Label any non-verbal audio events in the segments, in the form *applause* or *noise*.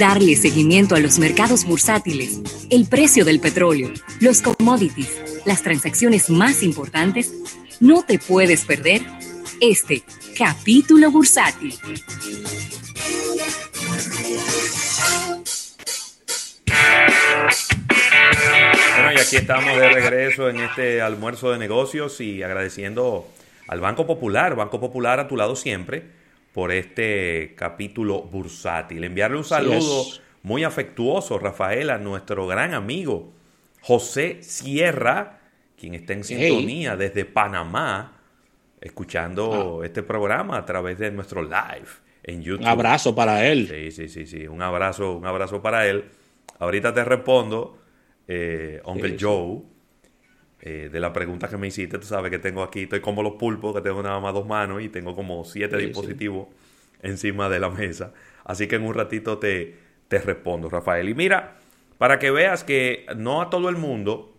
darle seguimiento a los mercados bursátiles, el precio del petróleo, los commodities, las transacciones más importantes, no te puedes perder este capítulo bursátil. Bueno, y aquí estamos de regreso en este almuerzo de negocios y agradeciendo al Banco Popular, Banco Popular a tu lado siempre por este capítulo bursátil. Enviarle un saludo muy afectuoso, Rafael, a nuestro gran amigo José Sierra, quien está en sintonía desde Panamá, escuchando ah. este programa a través de nuestro live en YouTube. Un abrazo para él. Sí, sí, sí, sí. Un abrazo, un abrazo para él. Ahorita te respondo, eh, Uncle Joe. Eh, de la pregunta que me hiciste, tú sabes que tengo aquí, estoy como los pulpos, que tengo nada más dos manos y tengo como siete dispositivos encima de la mesa. Así que en un ratito te, te respondo, Rafael. Y mira, para que veas que no a todo el mundo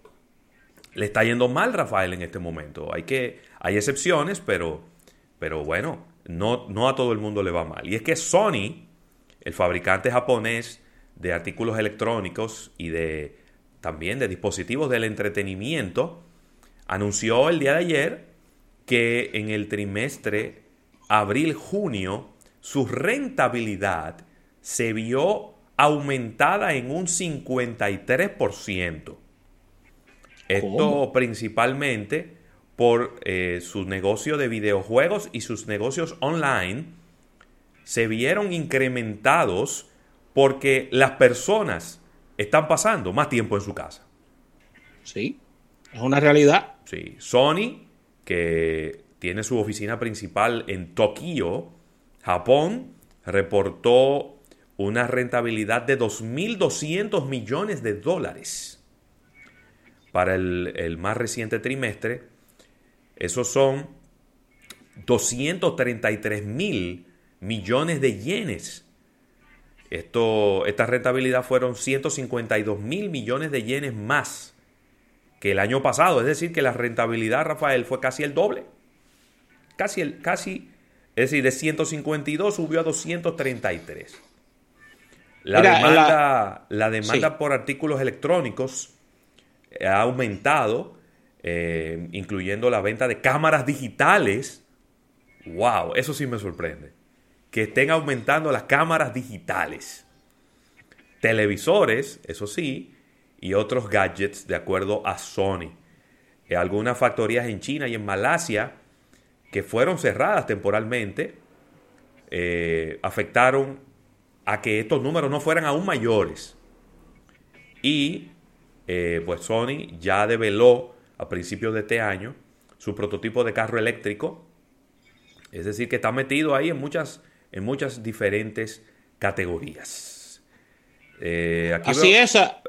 le está yendo mal, Rafael, en este momento. Hay, que, hay excepciones, pero, pero bueno, no, no a todo el mundo le va mal. Y es que Sony, el fabricante japonés de artículos electrónicos y de también de dispositivos del entretenimiento, anunció el día de ayer que en el trimestre abril-junio su rentabilidad se vio aumentada en un 53%. Esto principalmente por eh, su negocio de videojuegos y sus negocios online se vieron incrementados porque las personas están pasando más tiempo en su casa. Sí, es una realidad. Sí, Sony, que tiene su oficina principal en Tokio, Japón, reportó una rentabilidad de 2.200 millones de dólares para el, el más reciente trimestre. Esos son 233 mil millones de yenes esto, esta rentabilidad fueron 152 mil millones de yenes más que el año pasado. Es decir, que la rentabilidad, Rafael, fue casi el doble. Casi, el, casi, es decir, de 152 subió a 233. La demanda, la, demanda por artículos electrónicos ha aumentado, eh, incluyendo la venta de cámaras digitales. ¡Wow! Eso sí me sorprende que estén aumentando las cámaras digitales, televisores, eso sí, y otros gadgets de acuerdo a Sony. Eh, algunas factorías en China y en Malasia que fueron cerradas temporalmente eh, afectaron a que estos números no fueran aún mayores. Y eh, pues Sony ya develó a principios de este año su prototipo de carro eléctrico. Es decir, que está metido ahí en muchas en muchas diferentes categorías. Eh, Así es. Ah,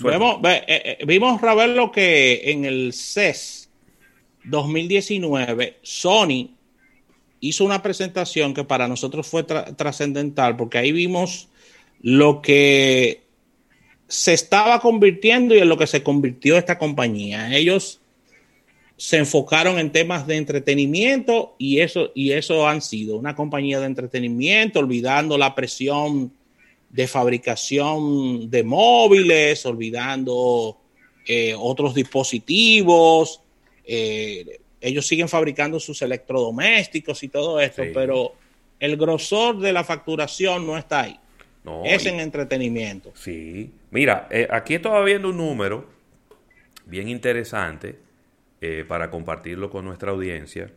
vemos, eh, eh, vimos, Ravelo, que en el CES 2019, Sony hizo una presentación que para nosotros fue trascendental, porque ahí vimos lo que se estaba convirtiendo y en lo que se convirtió esta compañía. Ellos se enfocaron en temas de entretenimiento y eso, y eso han sido una compañía de entretenimiento, olvidando la presión de fabricación de móviles, olvidando eh, otros dispositivos. Eh, ellos siguen fabricando sus electrodomésticos y todo esto, pero el grosor de la facturación no está ahí. es en entretenimiento. Sí. Mira, eh, aquí estaba viendo un número bien interesante eh, para compartirlo con nuestra audiencia.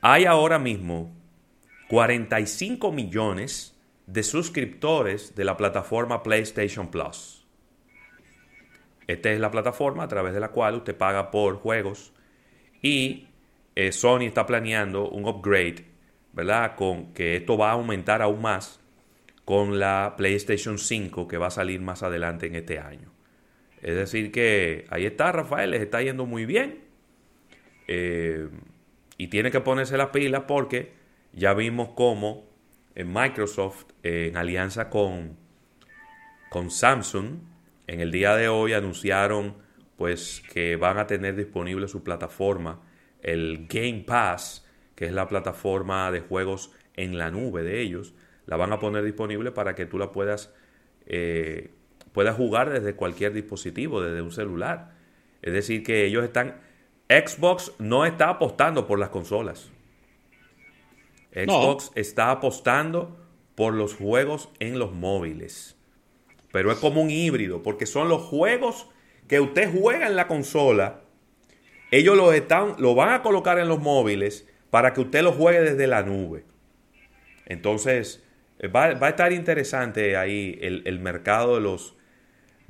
Hay ahora mismo 45 millones de suscriptores de la plataforma PlayStation Plus. Esta es la plataforma a través de la cual usted paga por juegos y eh, Sony está planeando un upgrade, ¿verdad? Con que esto va a aumentar aún más con la PlayStation 5 que va a salir más adelante en este año. Es decir, que ahí está Rafael, les está yendo muy bien. Eh, y tiene que ponerse las pilas porque ya vimos cómo en Microsoft, en alianza con, con Samsung, en el día de hoy anunciaron pues que van a tener disponible su plataforma, el Game Pass, que es la plataforma de juegos en la nube de ellos, la van a poner disponible para que tú la puedas, eh, puedas jugar desde cualquier dispositivo, desde un celular. Es decir, que ellos están... Xbox no está apostando por las consolas. Xbox está apostando por los juegos en los móviles. Pero es como un híbrido, porque son los juegos que usted juega en la consola, ellos lo, están, lo van a colocar en los móviles para que usted lo juegue desde la nube. Entonces, va, a estar interesante ahí el, mercado de los,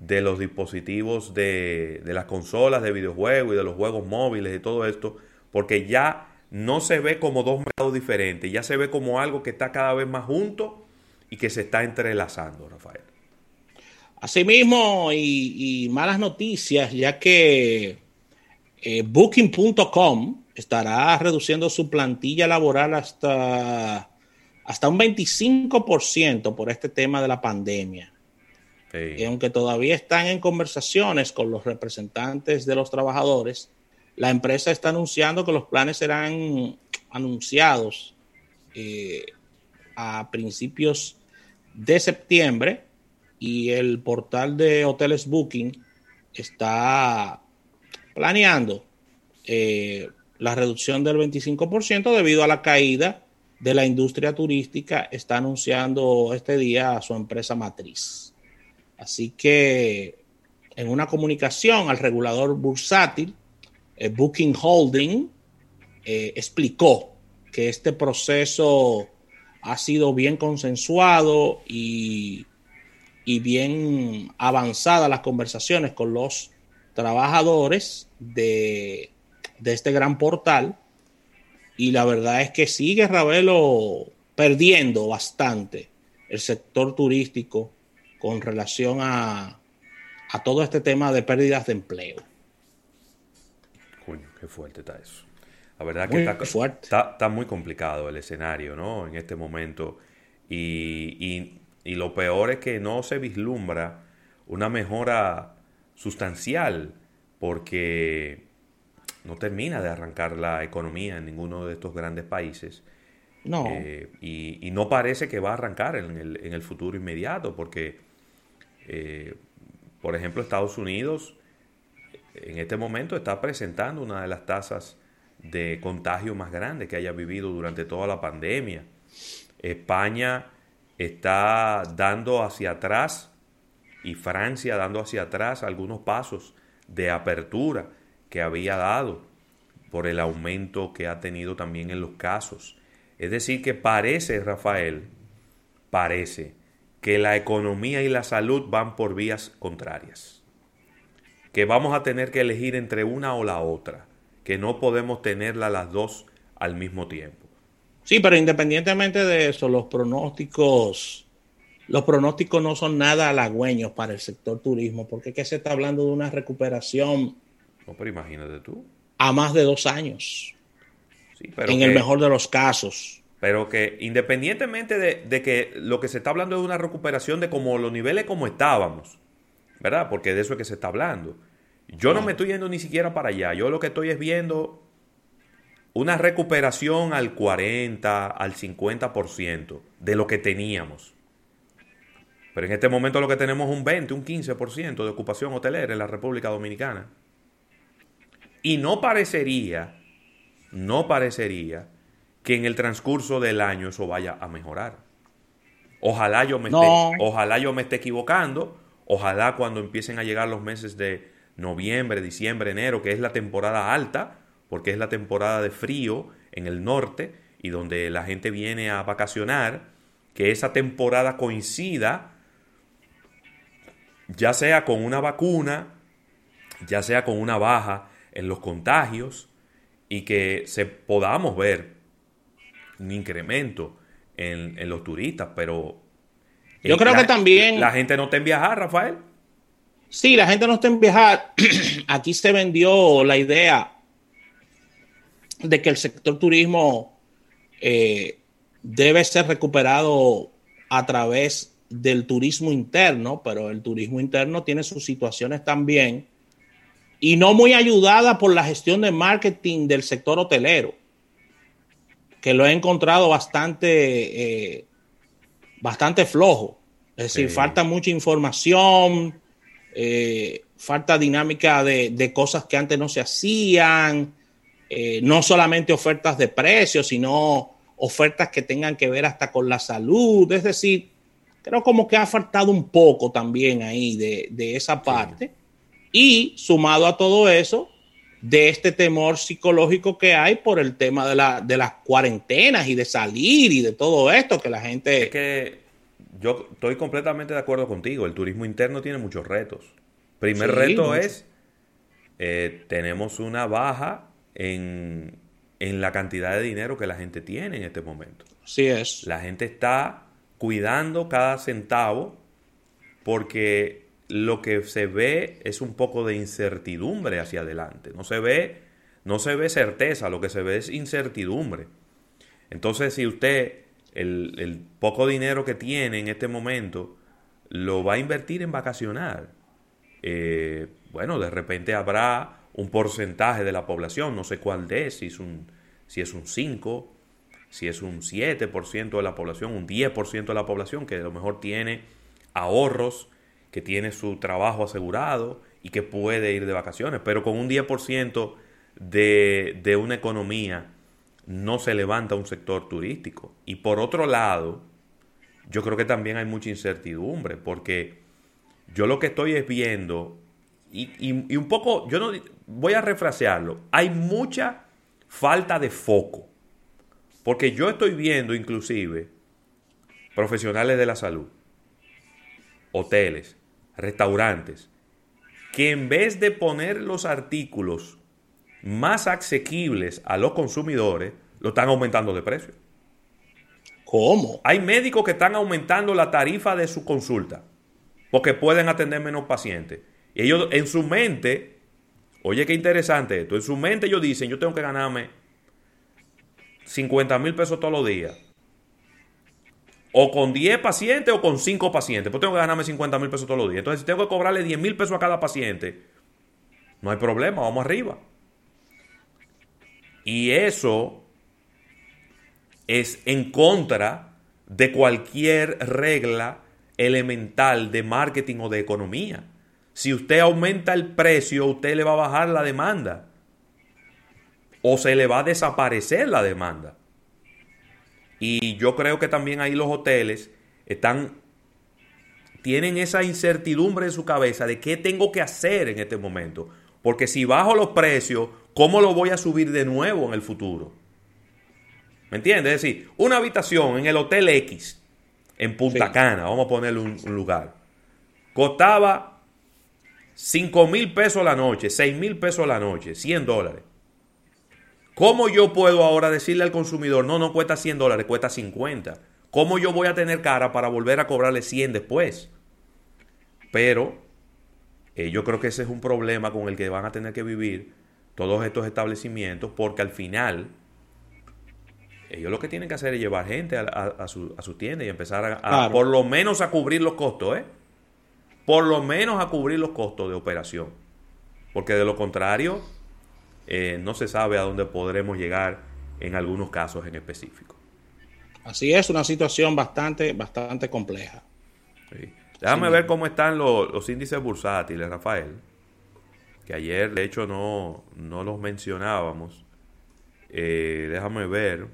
de los dispositivos de, de, las consolas de videojuegos y de los juegos móviles y todo esto, porque ya no se ve como dos mercados diferentes, ya se ve como algo que está cada vez más junto y que se está entrelazando, Rafael. Asimismo, y, y malas noticias, ya que eh, Booking.com estará reduciendo su plantilla laboral hasta, hasta un 25% por este tema de la pandemia. Aunque todavía están en conversaciones con los representantes de los trabajadores, la empresa está anunciando que los planes serán anunciados eh, a principios de septiembre y el portal de hoteles Booking está planeando eh, la reducción del 25% debido a la caída de la industria turística, está anunciando este día a su empresa matriz. Así que en una comunicación al regulador bursátil, eh, Booking Holding eh, explicó que este proceso ha sido bien consensuado y, y bien avanzadas las conversaciones con los trabajadores de, este gran portal. Y la verdad es que sigue Ravelo perdiendo bastante el sector turístico con relación a, a todo este tema de pérdidas de empleo. Coño, qué fuerte está eso. La verdad que está, está, muy complicado el escenario, ¿no? En este momento. Y, y lo peor es que no se vislumbra una mejora sustancial porque no termina de arrancar la economía en ninguno de estos grandes países. No. Eh, y, no parece que va a arrancar en el, en el futuro inmediato, porque, eh, por ejemplo, Estados Unidos en este momento está presentando una de las tasas de contagio más grandes que haya vivido durante toda la pandemia. España está dando hacia atrás y Francia dando hacia atrás algunos pasos de apertura que había dado por el aumento que ha tenido también en los casos. Es decir, que parece, Rafael, parece que la economía y la salud van por vías contrarias. Que vamos a tener que elegir entre una o la otra, que no podemos tenerla las dos al mismo tiempo. Sí, pero independientemente de eso, los pronósticos los pronósticos no son nada halagüeños para el sector turismo, porque es que se está hablando de una recuperación. No, pero imagínate tú. A más de dos años. Sí, pero en el mejor de los casos. Pero que independientemente de, que lo que se está hablando es una recuperación de como los niveles como estábamos, ¿verdad? Porque de eso es que se está hablando. Yo no me estoy yendo ni siquiera para allá. Yo lo que estoy es viendo una recuperación al 40, al 50% de lo que teníamos. Pero en este momento lo que tenemos es un 20, un 15% de ocupación hotelera en la República Dominicana. Y no parecería, no parecería que en el transcurso del año eso vaya a mejorar. Ojalá yo me, esté, ojalá yo me esté equivocando, ojalá cuando empiecen a llegar los meses de noviembre, diciembre, enero, que es la temporada alta, porque es la temporada de frío en el norte y donde la gente viene a vacacionar, que esa temporada coincida ya sea con una vacuna, ya sea con una baja en los contagios y que se podamos ver un incremento en, los turistas, pero yo creo que también la gente no está en viajar, Rafael. Sí, la gente no está en viajar. *clears throat* Aquí se vendió la idea de que el sector turismo eh, debe ser recuperado a través del turismo interno, pero el turismo interno tiene sus situaciones también y no muy ayudada por la gestión de marketing del sector hotelero. Que lo he encontrado bastante, eh, bastante flojo. Es decir, falta mucha información, eh, falta dinámica de, cosas que antes no se hacían, eh, no solamente ofertas de precios, sino ofertas que tengan que ver hasta con la salud. Es decir, creo como que ha faltado un poco también ahí de, esa parte. Y sumado a todo eso, de este temor psicológico que hay por el tema de, la, de las cuarentenas y de salir y de todo esto que la gente... Es que yo estoy completamente de acuerdo contigo, el turismo interno tiene muchos retos. Primer reto es, eh, tenemos una baja en, en la cantidad de dinero que la gente tiene en este momento. Sí es. La gente está cuidando cada centavo porque lo que se ve es un poco de incertidumbre hacia adelante. No se ve, no se ve certeza, lo que se ve es incertidumbre. Entonces, si usted el, poco dinero que tiene en este momento lo va a invertir en vacacionar, eh, bueno, de repente habrá un porcentaje de la población, no sé cuál es, si es un, si es un 5, si es un 7% de la población, un 10% de la población que a lo mejor tiene ahorros que tiene su trabajo asegurado y que puede ir de vacaciones, pero con un 10% de, de una economía no se levanta un sector turístico. Y por otro lado, yo creo que también hay mucha incertidumbre, porque yo lo que estoy es viendo, y, y, un poco, yo no voy a refrasearlo, hay mucha falta de foco, porque yo estoy viendo inclusive profesionales de la salud, hoteles, restaurantes, que en vez de poner los artículos más asequibles a los consumidores, lo están aumentando de precio. ¿Cómo? Hay médicos que están aumentando la tarifa de su consulta porque pueden atender menos pacientes. Y ellos en su mente, oye qué interesante esto, en su mente ellos dicen, yo tengo que ganarme 50 mil pesos todos los días o con 10 pacientes o con 5 pacientes. Pues tengo que ganarme 50 mil pesos todos los días. Entonces, si tengo que cobrarle 10 mil pesos a cada paciente, no hay problema, vamos arriba. Y eso es en contra de cualquier regla elemental de marketing o de economía. Si usted aumenta el precio, usted le va a bajar la demanda. O se le va a desaparecer la demanda. Y yo creo que también ahí los hoteles están tienen esa incertidumbre en su cabeza de qué tengo que hacer en este momento. Porque si bajo los precios, ¿cómo lo voy a subir de nuevo en el futuro? ¿Me entiendes? Es decir, una habitación en el Hotel X, en Punta Cana, vamos a ponerle un, un lugar, costaba 5 mil pesos la noche, 6 mil pesos la noche, 100 dólares. ¿Cómo yo puedo ahora decirle al consumidor, no, no cuesta 100 dólares, cuesta 50? ¿Cómo yo voy a tener cara para volver a cobrarle 100 después? Pero eh, yo creo que ese es un problema con el que van a tener que vivir todos estos establecimientos porque al final ellos lo que tienen que hacer es llevar gente a, su, a tienda y empezar a, por lo menos a cubrir los costos, ¿eh? Por lo menos a cubrir los costos de operación. Porque de lo contrario, eh, no se sabe a dónde podremos llegar en algunos casos en específico. Así es, una situación bastante, bastante compleja. Déjame ver cómo están los, índices bursátiles, Rafael. Que ayer, de hecho, no, no los mencionábamos. Eh, déjame ver.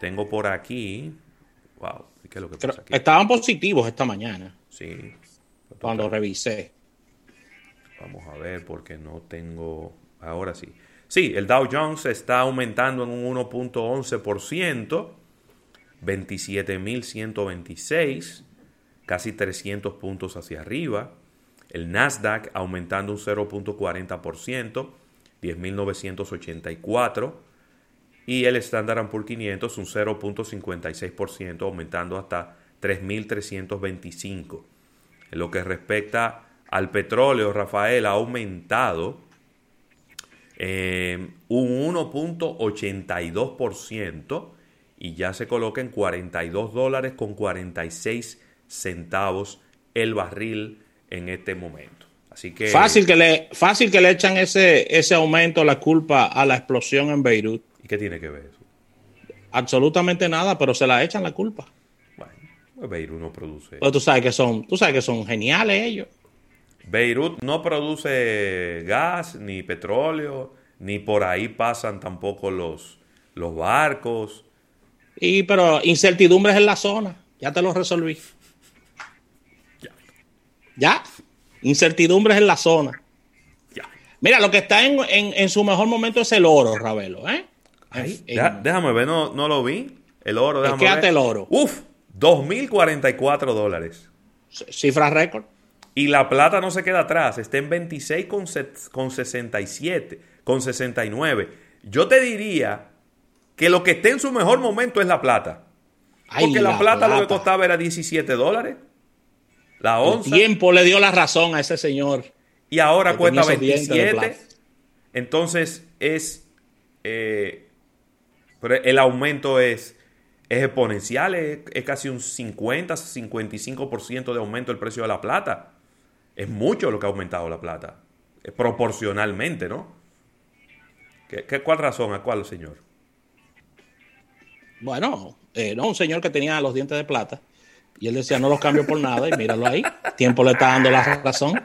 Tengo por aquí. Wow, ¿qué es lo que pasa aquí? Estaban positivos esta mañana. Sí. Cuando revisé. Vamos a ver porque no tengo... Ahora sí. Sí, el Dow Jones está aumentando en un 1.11%, 27.126, casi 300 puntos hacia arriba. El Nasdaq aumentando un 0.40%, 10.984. Y el Standard Poor's 500 un 0.56%, aumentando hasta 3.325. En lo que respecta al petróleo, Rafael, ha aumentado eh, un 1.82% y ya se coloca en 42 dólares con 46 centavos el barril en este momento. Así que fácil que le fácil que le echan ese ese aumento la culpa a la explosión en Beirut. ¿Y qué tiene que ver eso? absolutamente nada, pero se la echan la culpa. Bueno, pues Beirut no produce. Pero tú sabes que son, tú sabes que son geniales ellos. Beirut no produce gas ni petróleo, ni por ahí pasan tampoco los, los barcos. Y pero incertidumbres en la zona, ya te lo resolví. Ya, Ya, incertidumbres en la zona. ya. Mira, lo que está en, en- en su mejor momento es el oro, Ravelo, ¿eh? Ahí, En- deja- déjame ver, no, no lo vi. El oro, déjame quédate ver. el oro. Uf, 2.044 dólares. cifra récord. Y la plata no se queda atrás, está en 26 con, con 67, con 69. Yo te diría que lo que esté en su mejor momento es la plata. Ay, Porque la, plata, lo que costaba era 17 dólares. La El onza. tiempo le dio la razón a ese señor. Y ahora cuesta tenía esos dientes de 27. plata. Entonces es. eh, pero el aumento es, es exponencial, es, es casi un 50, 55% de aumento del precio de la plata. Es mucho lo que ha aumentado la plata. Eh, proporcionalmente, ¿no? ¿Qué, qué- cuál razón? ¿A cuál, señor? Bueno, eh, no, un señor que tenía los dientes de plata. Y él decía, no los cambio por nada. Y míralo ahí. Tiempo le está dando la razón.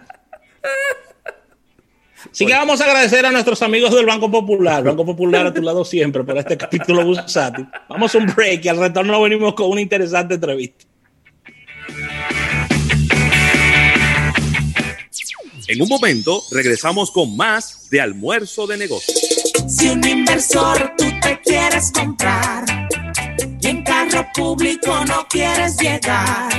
Así que vamos a agradecer a nuestros amigos del Banco Popular. Banco Popular a tu lado siempre para este capítulo bursátil. Vamos a un break y al retorno venimos con una interesante entrevista. En un momento regresamos con más de almuerzo de negocios. Si un inversor tú te quieres comprar y en carro público no quieres llegar,